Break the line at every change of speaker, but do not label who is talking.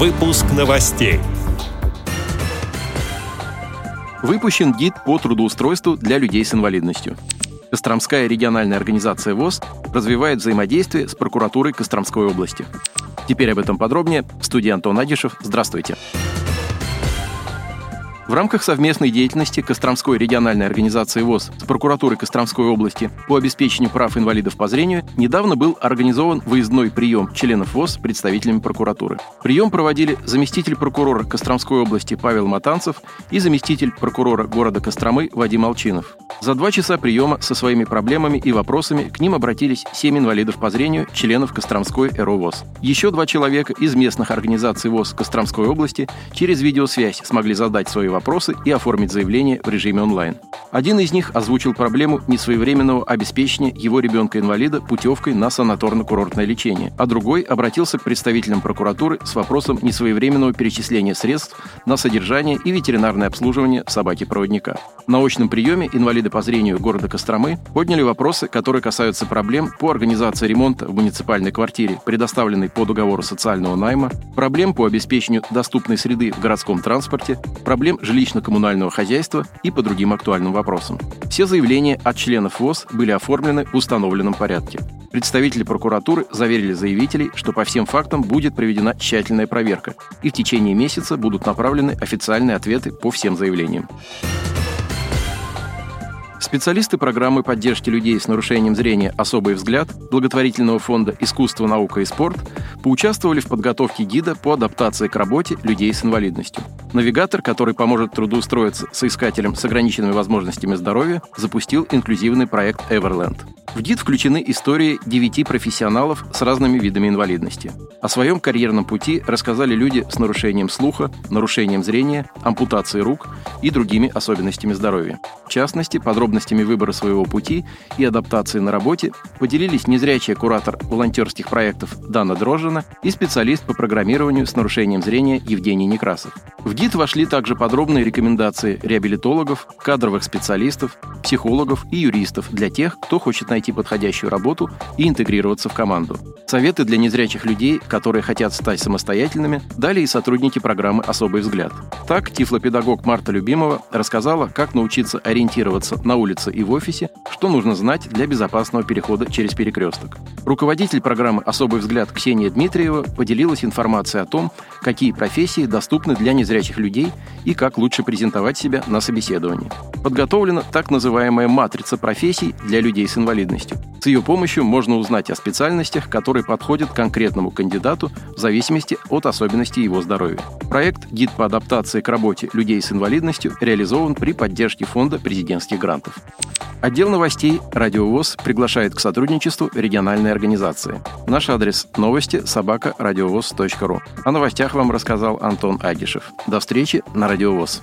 Выпуск новостей.
Выпущен гид по трудоустройству для людей с инвалидностью. Костромская региональная организация ВОЗ развивает взаимодействие с прокуратурой Костромской области. Теперь об этом подробнее. В студии Антон Агишев. Здравствуйте. Здравствуйте. В рамках совместной деятельности Костромской региональной организации ВОЗ с прокуратурой Костромской области по обеспечению прав инвалидов по зрению недавно был организован выездной прием членов ВОЗ представителями прокуратуры. Прием проводили заместитель прокурора Костромской области Павел Матанцев и заместитель прокурора города Костромы Вадим Алчинов. За два часа приема со своими проблемами и вопросами к ним обратились семь инвалидов по зрению, членов Костромской РО ВОЗ. Еще два человека из местных организаций ВОЗ Костромской области через видеосвязь смогли задать свои вопросы вопросы и оформить заявление в режиме онлайн. Один из них озвучил проблему несвоевременного обеспечения его ребенка-инвалида путевкой на санаторно-курортное лечение, а другой обратился к представителям прокуратуры с вопросом несвоевременного перечисления средств на содержание и ветеринарное обслуживание собаки-проводника. На очном приеме инвалиды по зрению города Костромы подняли вопросы, которые касаются проблем по организации ремонта в муниципальной квартире, предоставленной по договору социального найма, проблем по обеспечению доступной среды в городском транспорте, проблем жилищно-коммунального хозяйства и по другим актуальным вопросам. Все заявления от членов ВОЗ были оформлены в установленном порядке. Представители прокуратуры заверили заявителей, что по всем фактам будет проведена тщательная проверка, и в течение месяца будут направлены официальные ответы по всем заявлениям. Специалисты программы поддержки людей с нарушением зрения «Особый взгляд» благотворительного фонда «Искусство, наука и спорт» поучаствовали в подготовке гида по адаптации к работе людей с инвалидностью. Навигатор, который поможет трудоустроиться соискателям с ограниченными возможностями здоровья, запустил инклюзивный проект Everland. В гид включены истории девяти профессионалов с разными видами инвалидности. О своем карьерном пути рассказали люди с нарушением слуха, нарушением зрения, ампутацией рук и другими особенностями здоровья. В частности, подробностями выбора своего пути и адаптации на работе поделились незрячий куратор волонтерских проектов Дана Дрожжина и специалист по программированию с нарушением зрения Евгений Некрасов. В гид вошли также подробные рекомендации реабилитологов, кадровых специалистов, психологов и юристов для тех, кто хочет найти подходящую работу и интегрироваться в команду. Советы для незрячих людей, которые хотят стать самостоятельными, дали и сотрудники программы «Особый взгляд». Так, тифлопедагог Марта Любимова рассказала, как научиться ориентироваться на улице и в офисе, что нужно знать для безопасного перехода через перекресток. Руководитель программы «Особый взгляд» Ксения Дмитриева поделилась информацией о том, какие профессии доступны для незрячих людей и как лучше презентовать себя на собеседовании. Подготовлена так называемая матрица профессий для людей с инвалидностью. С ее помощью можно узнать о специальностях, которые подходят конкретному кандидату в зависимости от особенностей его здоровья. Проект «Гид по адаптации к работе людей с инвалидностью» реализован при поддержке Фонда президентских грантов. Отдел новостей «Радиовоз» приглашает к сотрудничеству региональной организации. Наш адрес – новости собака радиовоз.ру. О новостях вам рассказал Антон Агишев. До встречи на «Радиовоз».